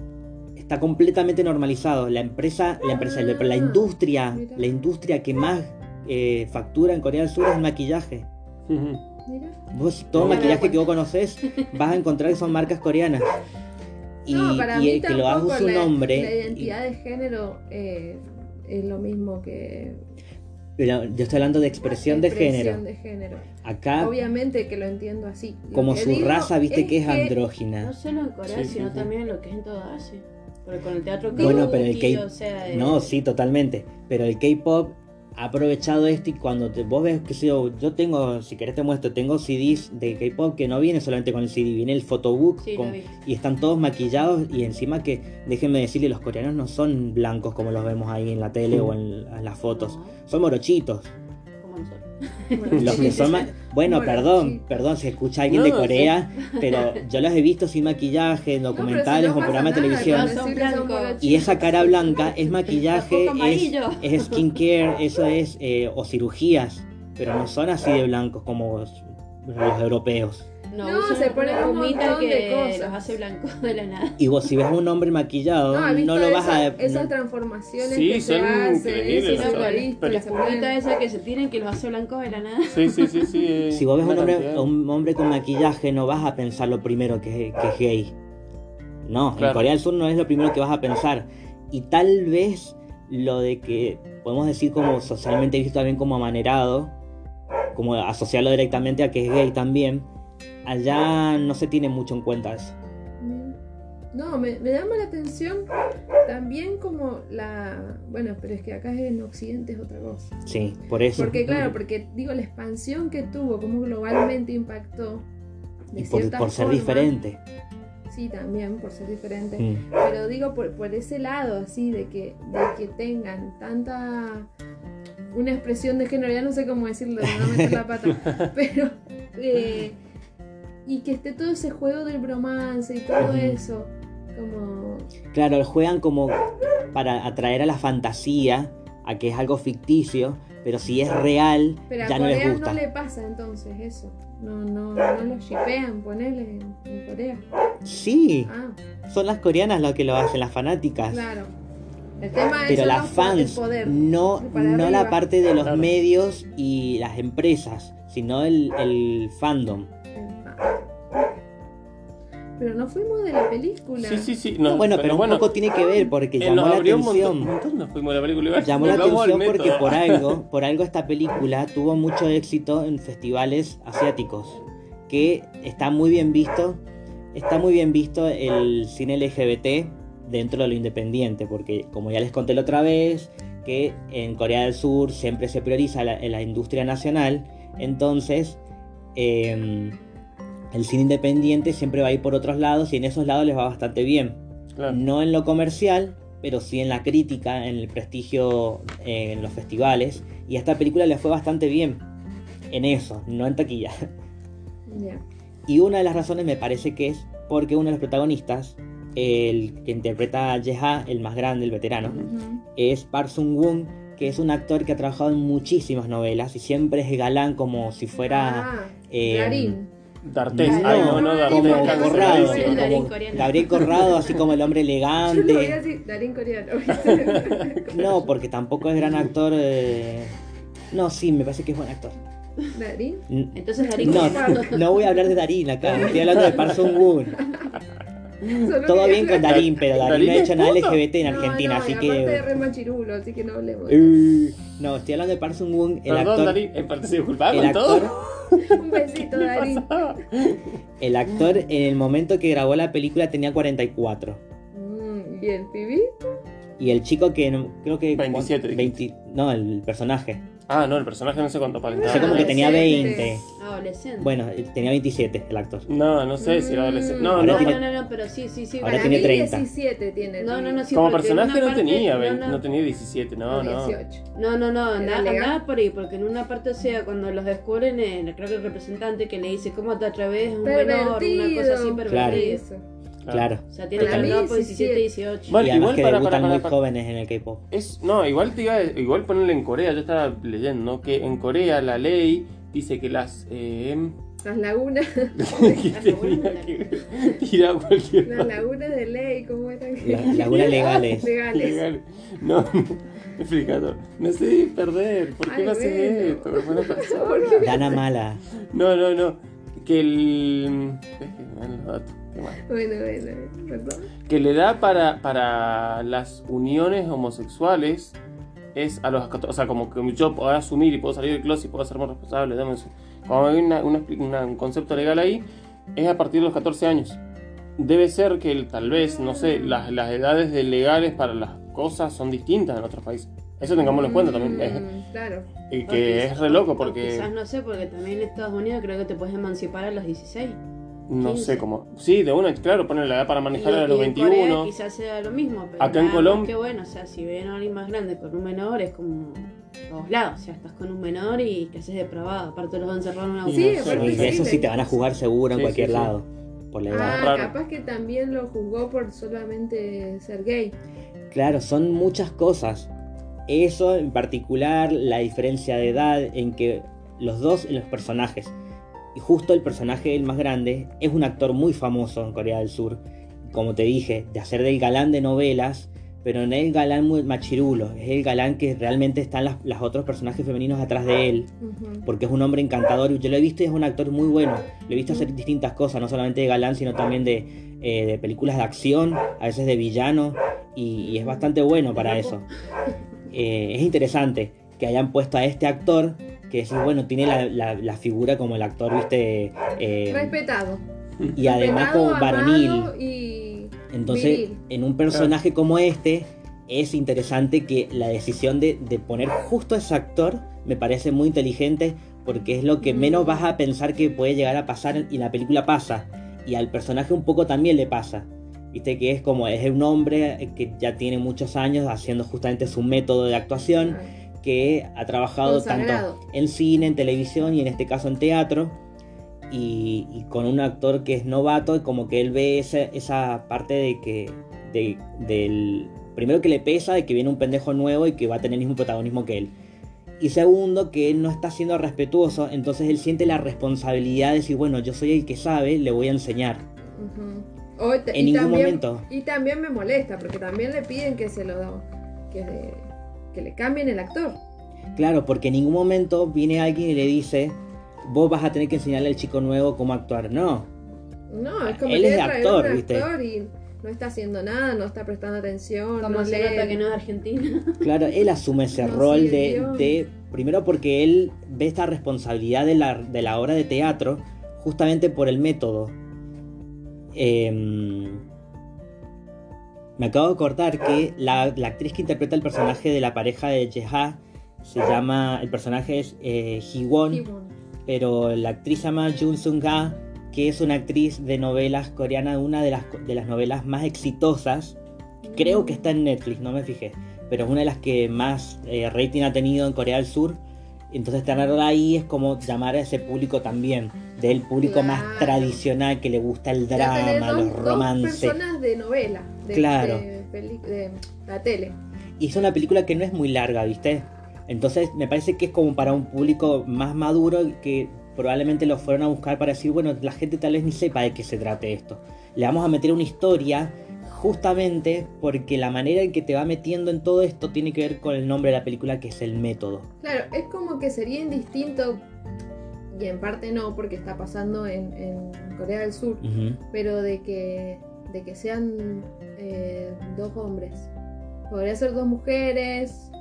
está completamente normalizado. La empresa, la empresa, la, industria, la industria que más eh, factura en Corea del Sur es el maquillaje. Vos todo maquillaje que vos conoces vas a encontrar que son marcas coreanas. Y, no, para y mí el que lo haga su la, nombre. la identidad de género eh, es lo mismo que Pero yo estoy hablando de expresión, de género. de género. Acá, Obviamente que lo entiendo así. Lo como su digo raza, viste que es andrógina. No solo en Corea, Sí, sino sí. también en lo que es en toda Asia. Porque con el teatro Bueno, pero el K- o sea, No, sí, totalmente. Pero el K-pop ha aprovechado esto y cuando te, vos ves que yo, yo tengo, si querés te muestro, tengo CDs de K-pop que no viene solamente con el CD, viene el photobook Sí, con- y están todos maquillados y encima que, déjenme decirle, los coreanos no son blancos como los vemos ahí en la tele o en, en las fotos, No, son morochitos. como nosotros. Los que son Bueno, Bueno, perdón, sí. perdón si escucha alguien No, de sí. Corea, pero yo los he visto sin maquillaje, en No, pero si documentales no o pasa programas de nada, televisión. Y esa cara blanca es maquillaje, es, es skincare, eso es, eh, o cirugías, pero no son así de blancos como los europeos. No, se ponen una un gomita montón de que cosas. los hace blancos de la nada. Y vos si ves a un hombre maquillado, No, lo vas a... esa- esas transformaciones Sí, que se son hacen, Sí, no, son- futbolistas pero- que se tiran que los hace blancos de la nada. Sí, sí, sí, sí. eh, si vos ves a un hombre, un hombre con maquillaje, no vas a pensar lo primero que, que es gay. No, en. Corea del Sur no es lo primero que vas a pensar. Y tal vez lo de que podemos decir como socialmente visto también como amanerado, como asociarlo directamente a que es gay también, allá no se tiene mucho en cuenta eso. Mira. No, me, me llama la atención también como la... Bueno, pero es que acá en Occidente es otra cosa. Sí, por eso. Porque claro, porque digo, la expansión que tuvo, cómo globalmente impactó. De y por, cierta por ser diferente. Sí, también por ser diferente. Mm. Pero digo, por, por ese lado, así, de que, de que tengan tanta. Una expresión de género, ya no sé cómo decirlo, no meter la pata. pero. eh, y que esté todo ese juego del bromance y todo eso. Como. Claro, juegan como para atraer a la fantasía, a que es algo ficticio, pero si es real, Pero a ya no les Corea no, gusta. le pasa entonces eso. No, no, no lo shipean, ponele en, en Corea. Sí, Ah, son las coreanas las que lo hacen, las fanáticas. claro. El tema es Pero las fans, poder. no, no la parte de los Claro. medios y las empresas, sino el, el fandom. Pero no fuimos de la película. Sí, sí, sí. No, bueno, pero, un bueno, poco tiene que ver porque eh, llamó la abrió un montón, atención. un montón nos fuimos de la película. igual. Llamó la atención porque por algo, por algo esta película tuvo mucho éxito en festivales asiáticos, que está muy bien visto, está muy bien visto el cine LGBT dentro de lo independiente, porque como ya les conté la otra vez, que en Corea del Sur siempre se prioriza la, la industria nacional, entonces em, el cine independiente siempre va a ir por otros lados y en esos lados les va bastante bien Claro. no en lo comercial, pero sí en la crítica, en el prestigio eh, en los festivales. Y a esta película le fue bastante bien en eso, no en taquilla. Y una de las razones me parece que es porque uno de los protagonistas, el que interpreta a Jeha, el más grande, el veterano, es Park Sung Woon, que es un actor que ha trabajado en muchísimas novelas y siempre es galán como si fuera... Ah, eh. D'Artés. No, Ay, no, no, D'Artés. canceladísimo. Corrado, El Darín como coreano. Gabriel Corrado, así como el hombre Yo lo voy a elegante. decir Darín coreano. No, porque tampoco es gran actor. eh, No, sí, me parece que es buen actor. Darín. Entonces Darín No, coreano. no voy a hablar de Darín acá, estoy hablando de Park Sung Woon. Todo bien con. Darín, pero Darín Darín no ha hecho nada. LGBT en No, Argentina, no, así y aparte de que. re machirulo, así que no hablemos. No, estoy hablando de Park Sung Woon, el Perdón, actor. Darín. Eh, parte- se disculpaba El con todo. actor, Un besito, Darín. el actor en el momento que grabó la película tenía 44. Mm, ¿Y el pibí? Y el chico que creo que. 27 dijiste. 20 no, el personaje. Ah, no, el personaje no sé cuánto aparentaba. como que tenía Adolescente. 20. Adolescente. Bueno, tenía 27 el actor. No, no sé si era adolescente. No, Ahora no. no, tiene- no, no, no, pero sí, sí, sí. Ahora Para tiene mí 30. 17 tiene. No, no, no, sí, Como porque personaje no parte- tenía, no, no. no tenía 17, no, no. 18. No, no, no, andaba, andaba por ahí, porque en una parte, o sea, cuando los descubren, eh, creo que el representante que le dice, ¿cómo te atreves un menor? Una cosa así Pervertido. pervertida. Eso. Claro. O sea, tiene mí, andar por 17, 17. 18. Bueno, y además igual que para- debutan para- muy para- para- jóvenes en el K-pop. Es, no, igual te iba a- igual ponerle en Corea, yo estaba leyendo, ¿no? Que en Corea la ley dice que las eh, Las lagunas, tirar cualquier las lagunas de ley, ¿cómo eran? Las lagunas legales. Legales. Legal. No, no, explicador. Me sé perder. ¿Por qué Ay, me haces bueno. esto? Buena. Dana mala. No, no, no. Que el. Es que me dan los datos. Bueno, bueno, perdón. Que le da para, para las uniones homosexuales es a los 14. O sea, como que yo puedo asumir y puedo salir del closet y puedo ser más responsable. Como hay una- una una- un concepto legal ahí, es a partir de los 14 años. Debe ser que el- tal vez, no sé, las, las edades de legales para las cosas son distintas en otros países. Eso tengámoslo en cuenta también. es- Mm, Claro. y que es re loco porque Quizás no sé, porque también en Estados Unidos creo que te puedes emancipar a los 16. No 15. sé cómo. Sí, de una, claro, poner la edad para manejar a los Y en Corea 21. quizás sea lo mismo, pero Acá en Colombia- que bueno, o sea, si ven a alguien más grande con un menor es como todos lados, o sea, estás con un menor y que haces depravado, aparte los van a encerrar en una Sí, no sé. Y de eso sí te van a jugar seguro en Sí, cualquier sí, sí. lado. Por la edad. Ah, raro. capaz que también lo jugó por solamente ser gay. Claro, son muchas cosas. Eso en particular, la diferencia de edad en que los dos, los personajes, y justo el personaje el más grande, es un actor muy famoso en Corea del Sur, como te dije, de hacer del galán de novelas, pero no es el galán muy machirulo, es el galán que realmente están las, las otros personajes femeninos atrás de él, porque es un hombre encantador y yo lo he visto y es un actor muy bueno. Lo he visto hacer distintas cosas, no solamente de galán, sino también de, eh, de películas de acción, a veces de villano, y, y es bastante bueno para eso. Eh, es interesante que hayan puesto a este actor, que decís, bueno, tiene la, la- la figura como el actor, viste, eh, Respetado. y además como varonil. y Entonces, Viril. en un personaje como este, es interesante que la decisión de, de poner justo a ese actor me parece muy inteligente porque es lo que Mm. menos vas a pensar que puede llegar a pasar y la película pasa. Y al personaje un poco también le pasa. Viste que es como, es un hombre que ya tiene muchos años haciendo justamente su método de actuación, que ha trabajado Consagrado. tanto en cine, en televisión y en este caso en teatro. Y, y con un actor que es novato, y como que él ve esa, esa parte de que. de- del. Primero que le pesa de que viene un pendejo nuevo y que va a tener el mismo protagonismo que él. Y segundo, que él no está siendo respetuoso, entonces él siente la responsabilidad de decir, bueno, yo soy el que sabe, le voy a enseñar. Ujú. O te- En ningún también- momento. Y también me molesta, porque también le piden que se lo que, que le cambien el actor. Claro, porque en ningún momento viene alguien y le dice, vos vas a tener que enseñarle al chico nuevo cómo actuar. No, No, es como Él que es de actor, un ¿viste? actor y no está haciendo nada, no está prestando atención, Como no se lee. nota que no es de Argentina. Claro, él asume ese No, rol sí, de, Dios. de- Primero porque él ve esta responsabilidad de la, de la obra de teatro justamente por el método. Em, me acabo de cortar que la, la actriz que interpreta el personaje de la pareja de Jeha se llama. El personaje es eh, Hee-won, pero la actriz se llama Jun Sung-ha, que es una actriz de novelas coreanas, una de las, de las novelas más exitosas Creo que está en Netflix, no me fijé. Pero es una de las que más eh, rating ha tenido en Corea del Sur. Entonces tenerla ahí es como llamar a ese público también. Del público más tradicional que le gusta el drama, dos- los dos romances. personas de novela, de, Claro. de peli- de la tele. Y es una película que no es muy larga, ¿viste? Entonces me parece que es como para un público más maduro que probablemente lo fueron a buscar para decir, bueno, la gente tal vez ni sepa de qué se trate esto. Le vamos a meter una historia justamente porque la manera en que te va metiendo en todo esto tiene que ver con el nombre de la película que es el método. Claro, es como que sería indistinto, y en parte no, porque está pasando en, en Corea del Sur, pero de que, de que sean eh, dos hombres. Podría ser dos mujeres,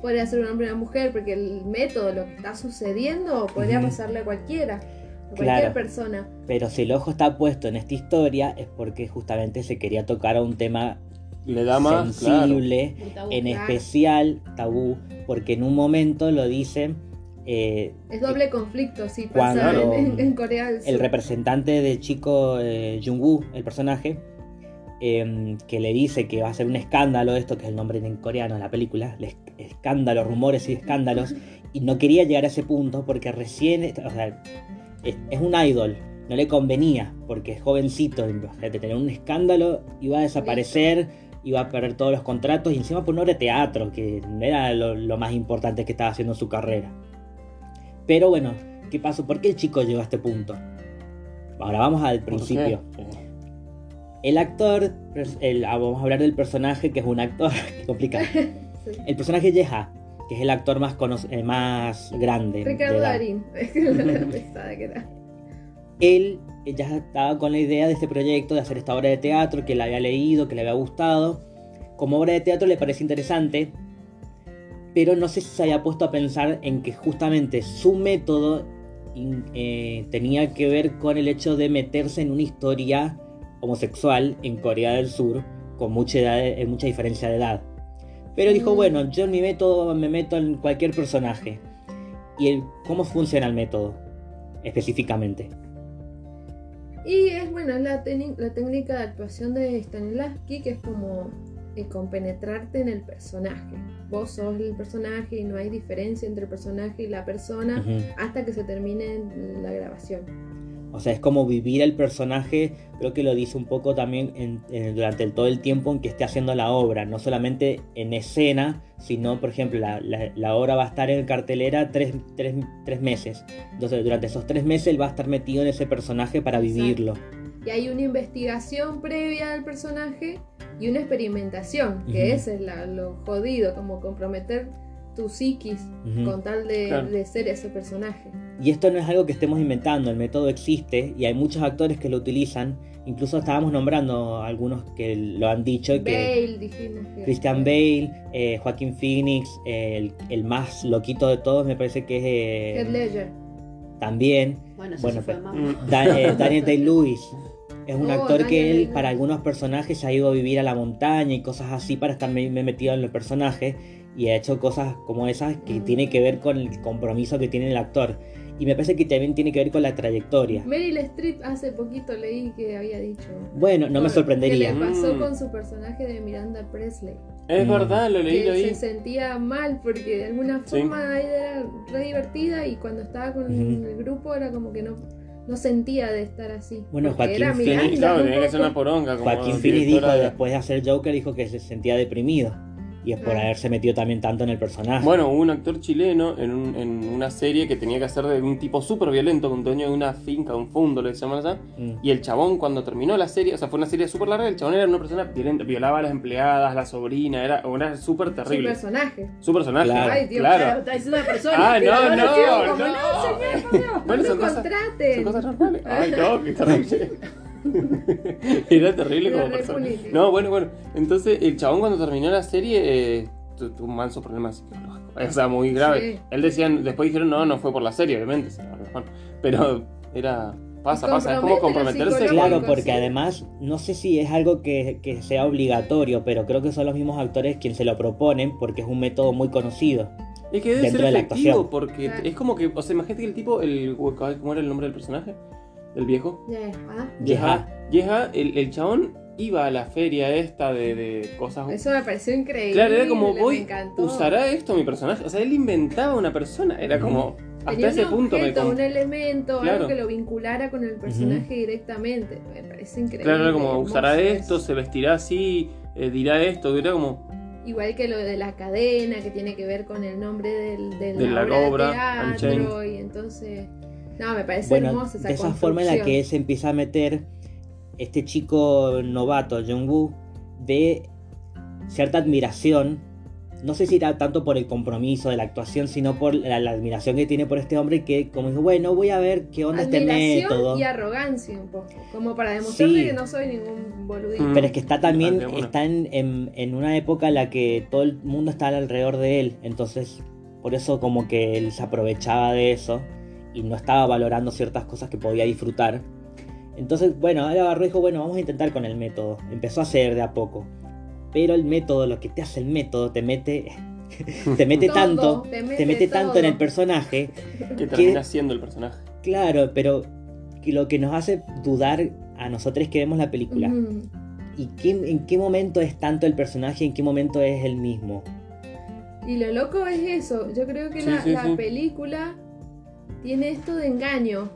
podría ser un hombre y una mujer, porque el método, lo que está sucediendo, podría pasarle a cualquiera, cualquier Claro. persona. Pero si el ojo está puesto en esta historia es porque justamente se quería tocar a un tema Le da más, sensible, tabú. en Claro. especial tabú, porque en un momento lo dicen eh, Es doble conflicto, sí, pasa Cuando- en, en- en Corea del Sur. el representante del chico eh, Jung-woo, el personaje, em, que le dice que va a ser un escándalo, esto que es el nombre en coreano de la película, el es- escándalo, rumores y escándalos, y no quería llegar a ese punto porque recién, o sea, es, un idol, no le convenía, porque es jovencito, de tener un escándalo, iba a desaparecer, iba a perder todos los contratos, y encima por obra de teatro, que no era lo, lo más importante que estaba haciendo en su carrera. Pero bueno, ¿qué pasó? ¿Por qué el chico llegó a este punto? Ahora vamos al principio. El actor, el- ah, vamos a hablar del personaje que es un actor, complicado. El personaje Yeha, que es el actor más, eh, más grande. de Ricardo. Darín. La pesada que era. Él eh, ya estaba con la idea de este proyecto, de hacer esta obra de teatro, que le había leído, que le había gustado. Como obra de teatro le parece interesante, pero no sé si se había puesto a pensar en que justamente su método eh, tenía que ver con el hecho de meterse en una historia homosexual en Corea del Sur con mucha, edad- eh, mucha diferencia de edad. Pero dijo, Mm. bueno, yo en mi método me meto en cualquier personaje. ¿Y el, cómo funciona el método específicamente? Y es bueno, es la, la técnica de actuación de Stanislavski, que es como eh, compenetrarte en el personaje. Vos sos el personaje y no hay diferencia entre el personaje y la persona hasta que se termine la grabación. O sea, es como vivir el personaje, creo que lo dice un poco también en- en- durante el- todo el tiempo en que esté haciendo la obra, no solamente en escena, sino, por ejemplo, la, la- la obra va a estar en cartelera tres, tres- tres meses. Entonces, durante esos tres meses él va a estar metido en ese personaje para Exacto. vivirlo. Y hay una investigación previa del personaje y una experimentación, que ese es la- lo jodido, como comprometer tu psiquis con tal de, Claro. de ser ese personaje. Y esto no es algo que estemos inventando, el método existe y hay muchos actores que lo utilizan. Incluso estábamos nombrando algunos que lo han dicho, que Bale, dijimos que. Christian Bale, eh, Joaquín Phoenix, eh, el, el más loquito de todos me parece que es... Heath eh, Ledger. también Bueno, Bueno, sí más. mm, eh, Daniel Day-Lewis, Es un Oh, actor que él, para algunos personajes, se ha ido a vivir a la montaña y cosas así para estar me- me metido en el personaje. Y ha hecho cosas como esas que Mm. tiene que ver con el compromiso que tiene el actor. Y me parece que también tiene que ver con la trayectoria. Meryl Streep hace poquito leí que había dicho. Bueno, no me sorprendería. ¿Qué le pasó Mm. con su personaje de Miranda Presley? Es Mm. verdad, lo leí, que lo se leí. sentía mal porque de alguna Sí. forma ella era re divertida y cuando estaba con el grupo era como que no, no sentía de estar así. Bueno, Joaquín era Phoenix, claro, tenía que ser una poronga. Como Joaquín Phoenix dijo, de- después de hacer Joker, dijo que se sentía deprimido. Y es por haberse metido también tanto en el personaje. Bueno, hubo un actor chileno en, un- en una serie que tenía que hacer de un tipo súper violento, un dueño de una finca, un fondo, le llaman allá. Mm. Y el chabón, cuando terminó la serie, o sea, fue una serie súper larga, el chabón era una persona violenta, violaba a las empleadas, la sobrina, era, era súper Su terrible. personaje. Su personaje. Claro. Ay, Dios, claro. Diciendo una persona. Ah, no, no, quedo como, no. señor, por Dios, Bueno, no son cosas-. Son cosas normales. Ay, no, qué terrible. Era terrible Era como persona. político. No, bueno, bueno. Entonces, el chabón cuando terminó la serie eh, tu- tuvo un manso problema psicológico. O sea, muy grave. Sí. Él decía, después dijeron, no, no fue por la serie, obviamente. Pero era. Pasa, pasa. Es como comprometerse. Claro, porque sí. además, no sé si es algo que, que sea obligatorio, pero creo que son los mismos actores quienes se lo proponen porque es un método muy conocido. Es que debe dentro ser de la efectivo, actuación. porque Claro. es como que. O sea, imagínate que el tipo, el, ¿cómo era el nombre del personaje? El viejo. Ya, ah, Yeha. Yeha, el, el chabón iba a la feria esta de, de cosas. Eso me pareció increíble. Claro, era como, voy. ¿usará esto mi personaje? O sea, él inventaba una persona, era como, hasta Tenía ese un punto me con- un elemento, Claro. algo que lo vinculara con el personaje directamente. Me parece increíble. Claro, era como, usará eso. esto, se vestirá así, eh, dirá esto, era como, Igual que lo de la cadena, que tiene que ver con el nombre del, del De la obra, obra, de teatro, Unchained. y entonces... No, me parece Bueno, hermosa esa de esa forma en la que él se empieza a meter, este chico novato, Jung-woo, ve cierta admiración. No sé si era tanto por el compromiso de la actuación, sino por la, la admiración que tiene por este hombre que, como dijo, bueno, voy a ver qué onda este Admiración método. y arrogancia un poco, como para demostrarle Sí. que no soy ningún boludito. Mm. Pero es que está también, Fíjate, bueno. está en, en- en una época en la que todo el mundo está alrededor de él, entonces por eso como que él se aprovechaba de eso y no estaba valorando ciertas cosas que podía disfrutar. Entonces, bueno, él agarró y dijo, bueno, vamos a intentar con el método. Empezó a hacer de a poco. Pero el método, lo que te hace el método, te mete, te mete Todo, tanto, te mete te mete tanto en el personaje que termina siendo el personaje. Claro, pero que lo que nos hace dudar a nosotros que vemos la película. ¿Y qué- en qué momento es tanto el personaje y en qué momento es el mismo? Y lo loco es eso. Yo creo que Sí, la, sí, la sí. película tiene esto de engaño.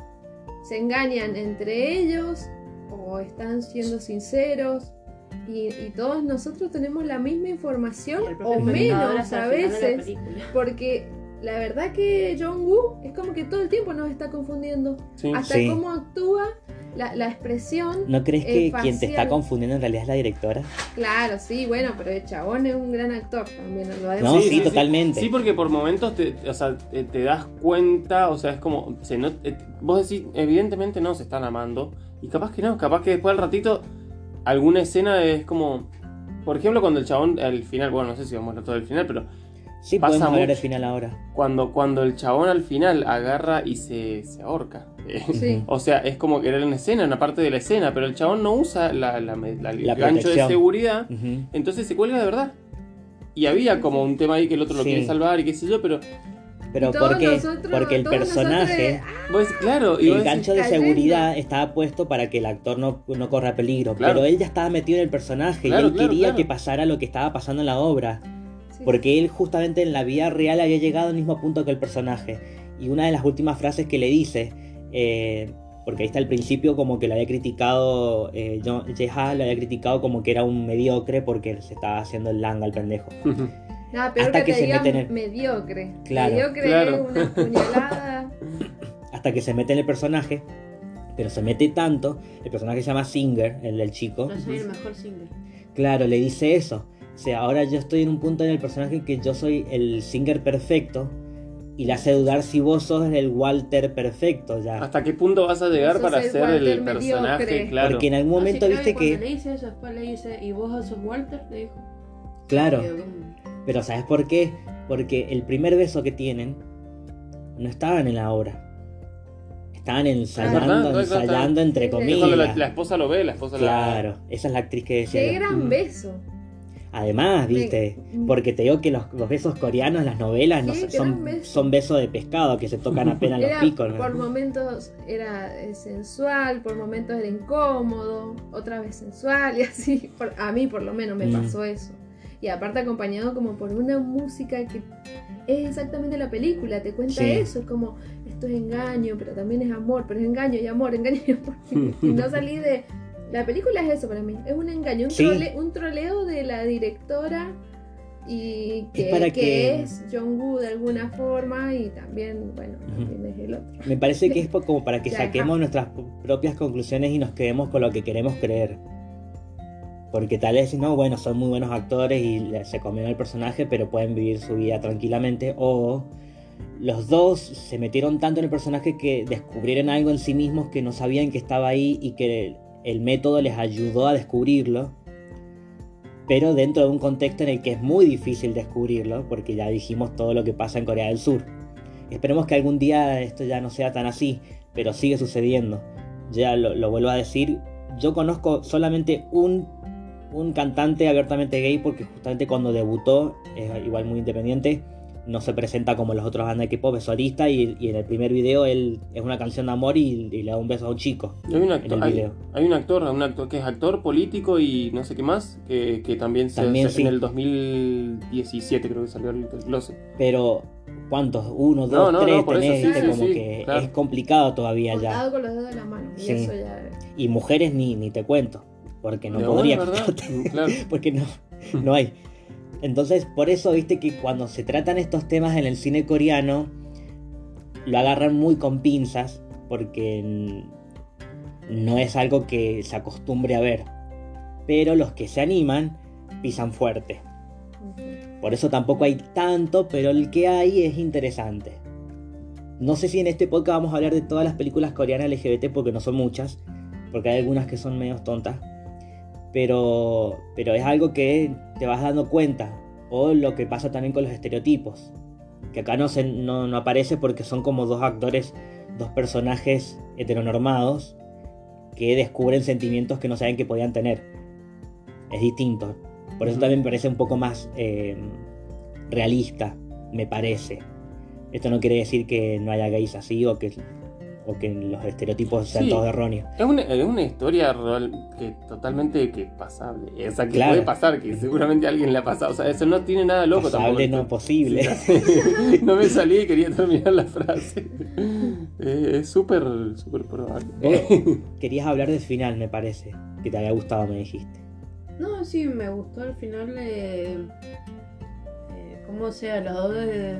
Se engañan entre ellos o están siendo sinceros. Y, y todos nosotros tenemos la misma información o menos a veces. Porque la verdad que Jong-Woo es como que todo el tiempo nos está confundiendo. Sí. Hasta Sí. cómo actúa, la, la expresión. ¿No crees Eh, que quien te está confundiendo en realidad es la directora? Claro, sí, bueno, pero el chabón es un gran actor también. Lo No, Sí, sí, sí, totalmente. Sí, porque por momentos te, o sea, te, te das cuenta, o sea, es como, se no- eh, vos decís, evidentemente no se están amando, y capaz que no, capaz que después al ratito alguna escena es como, por ejemplo, cuando el chabón, al final, bueno, no sé si vamos a hablar todo del final, pero Sí, pasa podemos hablar mucho. del final ahora. cuando, cuando el chabón al final agarra y se, se ahorca. Sí. O sea, es como que era una escena, una parte de la escena, pero el chabón no usa la, la- la- el La gancho de seguridad, entonces se cuelga de verdad. Y había como un tema ahí que el otro lo Sí. quiere salvar y qué sé yo, pero Pero porque, nosotros- porque el personaje, nosotros, vos decís, claro, el decís, gancho de cayendo. seguridad estaba puesto para que el actor no, no corra peligro. Claro. Pero él ya estaba metido en el personaje Claro, y él claro, quería claro. que pasara lo que estaba pasando en la obra. Sí. Porque él justamente en la vida real había llegado al mismo punto que el personaje. Y una de las últimas frases que le dice, eh, porque ahí está al principio como que lo había criticado, eh, John- Jeha lo había criticado como que era un mediocre porque se estaba haciendo el langa al pendejo. Nada, peor hasta que, que te se meten en- mediocre. Claro. Mediocre Claro. es una puñalada. Hasta que se mete en el personaje, pero se mete tanto, el personaje se llama Singer, el del chico. No soy el mejor singer. Claro, le dice eso. O sea, ahora yo estoy en un punto en el personaje en que yo soy el Singer perfecto y le hace dudar si vos sos el Walter perfecto ya. ¿Hasta qué punto vas a llegar para ser Walter el personaje? mediocre. Claro. Porque en algún momento Así, claro, viste que... le dice eso, después le dice, ¿y vos sos Walter? Le dijo. Claro, como- pero ¿sabes por qué? Porque el primer beso que tienen no estaban en la obra. Están ensayando, verdad. ensayando entre comillas. la, la esposa lo ve, la esposa Claro, esa es la actriz que decía. Qué gran Mm. beso. Además, viste, Me- porque te digo que los, los besos coreanos, las novelas, no son, besos. son besos de pescado que se tocan apenas los picos. ¿no? por momentos era eh, sensual, por momentos era incómodo, otra vez sensual y así. Por- a mí por lo menos me Mm. pasó eso. Y aparte acompañado como por una música que es exactamente la película, te cuenta Sí. eso, es como esto es engaño, pero también es amor, pero es engaño y amor, engaño y amor. y no salí de... La película es eso para mí, es un engaño, un, Sí. trole- un troleo de la directora y que, Es para que que- es John Woo de alguna forma y también, bueno, también es el otro. Me parece que es como para que Ya, saquemos ajá. nuestras propias conclusiones y nos quedemos con lo que queremos creer. Porque tal vez, no, bueno, son muy buenos actores y se comieron el personaje, pero pueden vivir su vida tranquilamente. O los dos se metieron tanto en el personaje que descubrieron algo en sí mismos que no sabían que estaba ahí y que el método les ayudó a descubrirlo. Pero dentro de un contexto en el que es muy difícil descubrirlo, porque ya dijimos todo lo que pasa en Corea del Sur. Esperemos que algún día esto ya no sea tan así, pero sigue sucediendo. Ya lo, vuelvo a decir, yo conozco solamente un, un cantante abiertamente gay porque justamente cuando debutó, es igual muy independiente, no se presenta como los otros bandas de K-pop, es solista y, y en el primer video él es una canción de amor y, y le da un beso a un chico. Hay un, En actor, el hay, video. hay un actor, un actor que es actor político y no sé qué más, que, que también, se- También se- sí. en el 2017 creo que salió el el closet. Pero, ¿cuántos? Uno, dos, No, no, tres, no, por eso tenés, sí, viste, sí, como sí, que claro. es complicado todavía ya. Contado con los dedos de la mano. Y Sí. eso ya. Y mujeres ni, ni te cuento, porque no De podría Claro. porque no, no hay. Entonces, por eso, viste que cuando se tratan estos temas en el cine coreano, lo agarran muy con pinzas, porque no es algo que se acostumbre a ver. Pero los que se animan pisan fuerte. Por eso tampoco hay tanto, pero el que hay es interesante. No sé si en este podcast vamos a hablar de todas las películas coreanas LGBT, porque no son muchas, porque hay algunas que son medio tontas. Pero, pero es algo que te vas dando cuenta. O lo que pasa también con los estereotipos. Que acá no, se, no, no aparece porque son como dos actores, dos personajes heteronormados que descubren sentimientos que no saben que podían tener. Es distinto. Por eso también me parece un poco más eh, realista, me parece. Esto no quiere decir que no haya gays así o que, o que los estereotipos sean Sí. todos erróneos. Es una, es una historia real que totalmente que pasable. O sea, que Claro. puede pasar, que seguramente a alguien le ha pasado. O sea, eso no tiene nada loco Pasable, tampoco. no posible. no me salí y quería terminar la frase. Es súper, súper probable. Vos querías hablar del final, me parece. Que te había gustado, me dijiste. No, sí, me gustó al final eh, eh, cómo sea, los dos eh,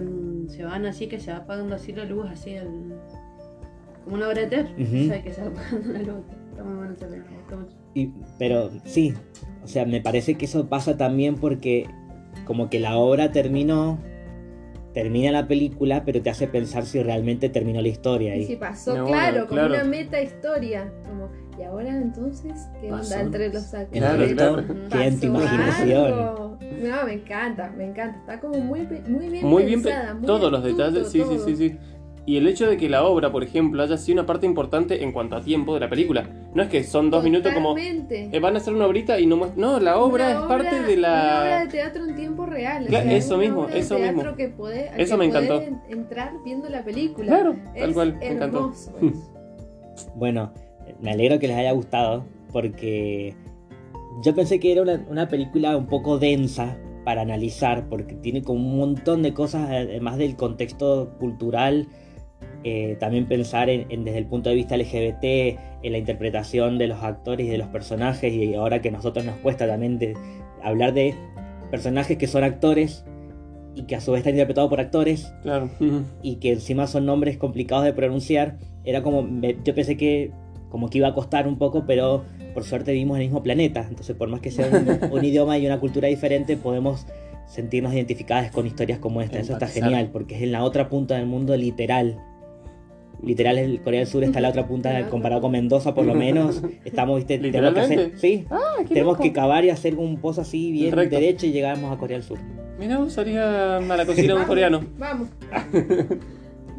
se van así, que se va apagando así la luz, así al- como una obra de teatro. Ujú. O sea, que se va apagando la luz. Está muy bueno me mucho. Y- pero sí, o sea, me parece que eso pasa también porque como que la obra terminó, termina la película, pero te hace pensar si realmente terminó la historia. Y Y si pasó, No, claro, como claro. una meta historia. Como, y ahora entonces, ¿qué Pasó. onda entre los Claro, actores? claro. queda en tu ¿Pasó imaginación. algo? No, me encanta, me encanta. Está como muy, muy bien Muy bien, pe- pensada. muy todos los detalles, sí, sí, todo. sí, sí. Y el hecho de que la obra, por ejemplo, haya sido una parte importante en cuanto a tiempo de la película. No es que son dos minutos como eh, van a hacer una obrita y no No, la obra Una es parte de Una obra la. de teatro en tiempo real. o Claro, sea, eso mismo, obra de eso teatro mismo. Que podés, Eso que me encantó. podés entrar viendo la película. Claro, es tal cual, me encantó. Bueno, me alegro que les haya gustado porque yo pensé que era una, una película un poco densa para analizar porque tiene como un montón de cosas además del contexto cultural. Eh, también pensar en, en desde el punto de vista LGBT, en la interpretación de los actores y de los personajes y ahora que a nosotros nos cuesta también de hablar de personajes que son actores y que a su vez están interpretados por actores Claro. y que encima son nombres complicados de pronunciar, era como, me- yo pensé que como que iba a costar un poco, pero por suerte vivimos en el mismo planeta, entonces por más que sea un, un idioma y una cultura diferente, podemos sentirnos identificadas con historias como esta, eso está genial, porque es en la otra punta del mundo literal. Literal, el Corea del Sur está en la otra punta, comparado con Mendoza por lo menos, estamos, viste, tenemos que hacer, sí, Ah, tenemos loco. que cavar y hacer un pozo así bien Recto. derecho y llegamos a Corea del Sur. Mira, vos haría a la cocina de un coreano. Vamos.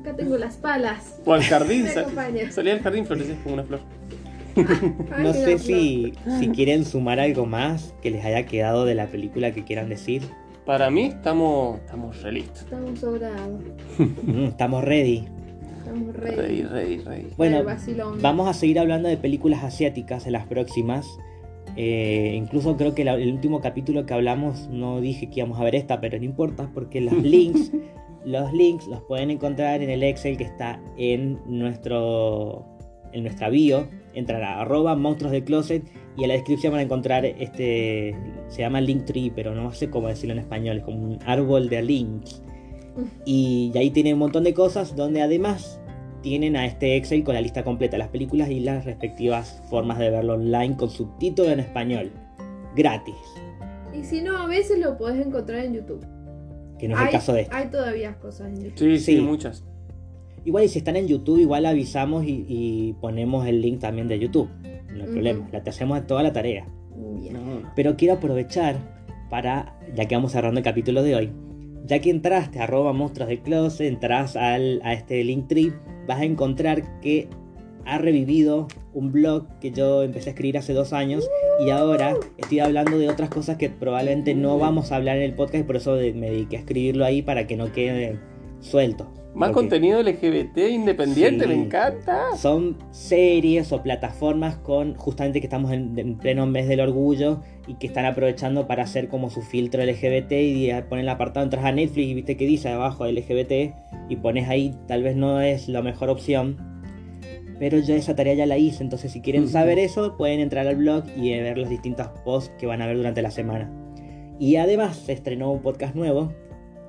Acá tengo las palas. O al jardín. Sal- acompaña. salí al jardín, florecías como una flor. Ay, No sé si, si quieren sumar algo más que les haya quedado de la película que quieran decir. Para mí estamos, estamos re listos. Estamos sobrados. Mm, Estamos ready. Estamos re. Ready, ready, ready. Bueno. Vamos a seguir hablando de películas asiáticas en las próximas. Eh, incluso creo que la- el último capítulo que hablamos no dije que íbamos a ver esta, pero no importa porque los links, los links los pueden encontrar en el Excel que está en nuestro en nuestra bio. Entran a arroba monstruos de closet y en la descripción van a encontrar este se llama Linktree, pero no sé cómo decirlo en español, es como un árbol de links. Y ahí tiene un montón de cosas donde además tienen a este Excel con la lista completa de las películas y las respectivas formas de verlo online con subtítulo en español. Gratis. Y si no, a veces lo podés encontrar en YouTube. Que no es hay, el caso de este. hay todavía cosas en YouTube. Sí, sí, Sí. muchas. Igual y si están en YouTube, igual avisamos y, y ponemos el link también de YouTube. No hay problema. La te hacemos toda la tarea. Bien. Pero quiero aprovechar para, ya que vamos cerrando el capítulo de hoy, ya que entraste a arroba monstruos de closet, entras al, a este link tree, vas a encontrar que ha revivido un blog que yo empecé a escribir hace dos años y ahora estoy hablando de otras cosas que probablemente no vamos a hablar en el podcast por eso me dediqué a escribirlo ahí para que no quede suelto. Más contenido LGBT independiente, Sí. me encanta. son series o plataformas con justamente que estamos en, en pleno mes del orgullo y que están aprovechando para hacer como su filtro LGBT y ponen el apartado, entras a Netflix y viste que dice abajo LGBT y pones ahí, tal vez no es la mejor opción, pero yo esa tarea ya la hice, entonces si quieren saber eso pueden entrar al blog y ver los distintos posts que van a ver durante la semana. Y además se estrenó un podcast nuevo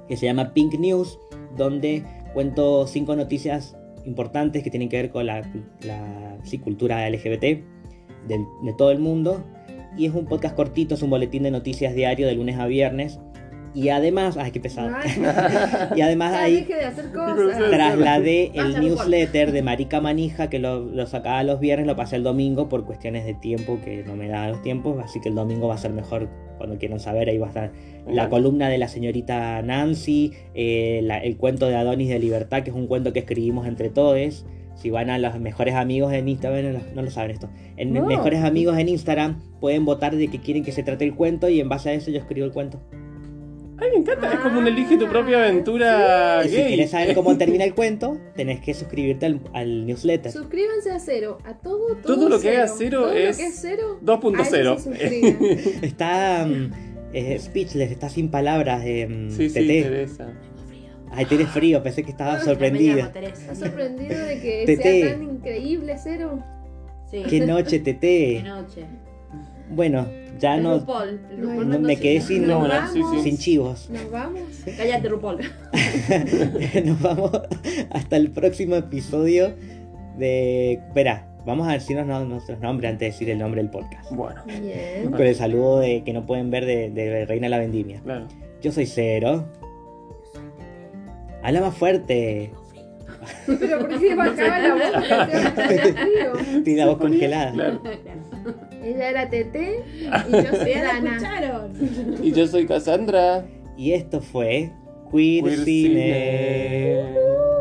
que se llama Pink News, donde cuento cinco noticias importantes que tienen que ver con la, la sí, cultura LGBT de todo el mundo. Y es un podcast cortito, es un boletín de noticias diario de lunes a viernes. Y además, ay, qué pesado. Y además ya ahí deje de hacer grosero. cosas. trasladé el newsletter de Marica Manija que lo, lo sacaba los viernes, lo pasé el domingo por cuestiones de tiempo que no me daban los tiempos, así que el domingo va a ser mejor cuando quieran saber, ahí va a estar la columna de la señorita Nancy, eh, la- el cuento de Adonis de Libertad, que es un cuento que escribimos entre todos. Si van a los mejores amigos en Instagram, no, lo- no lo saben esto. En No. mejores amigos en Instagram pueden votar de qué quieren que se trate el cuento y en base a eso yo escribo el cuento. Ay, me encanta. es como un elige tu propia aventura Y si quieres saber cómo termina el cuento, tenés que suscribirte al, al newsletter. Suscríbanse a cero. A todo, todo, Todo lo que haga cero Todo es lo que es cero. 2.0. a eso se suscriban. Está mm, speechless, está sin palabras. Eh, mm, Sí, sí, Tete. Teresa. Ay, tienes frío, pensé que estaba sorprendida. ¿Estás sorprendido de que Tete. sea tan increíble cero? Sí. Qué noche, Qué Tete. noche. Bueno, ya El no, RuPaul. El No, RuPaul no me quedé sin, No, Nos vamos. sin chivos. Nos vamos. Cállate, RuPaul. Nos vamos hasta el próximo episodio de... Espera, vamos a decirnos no- nuestros nombres antes de decir el nombre del podcast. Bueno, Bien. Con el saludo de que no pueden ver de, de Reina la Vendimia. claro. Yo soy Cero. Habla más fuerte. Pero ¿por qué bajaba la voz? La voz congelada. Claro. Ella era Tete y yo soy Dana. Y yo soy Cassandra. Y esto fue Queer, Queer Cine. Cine.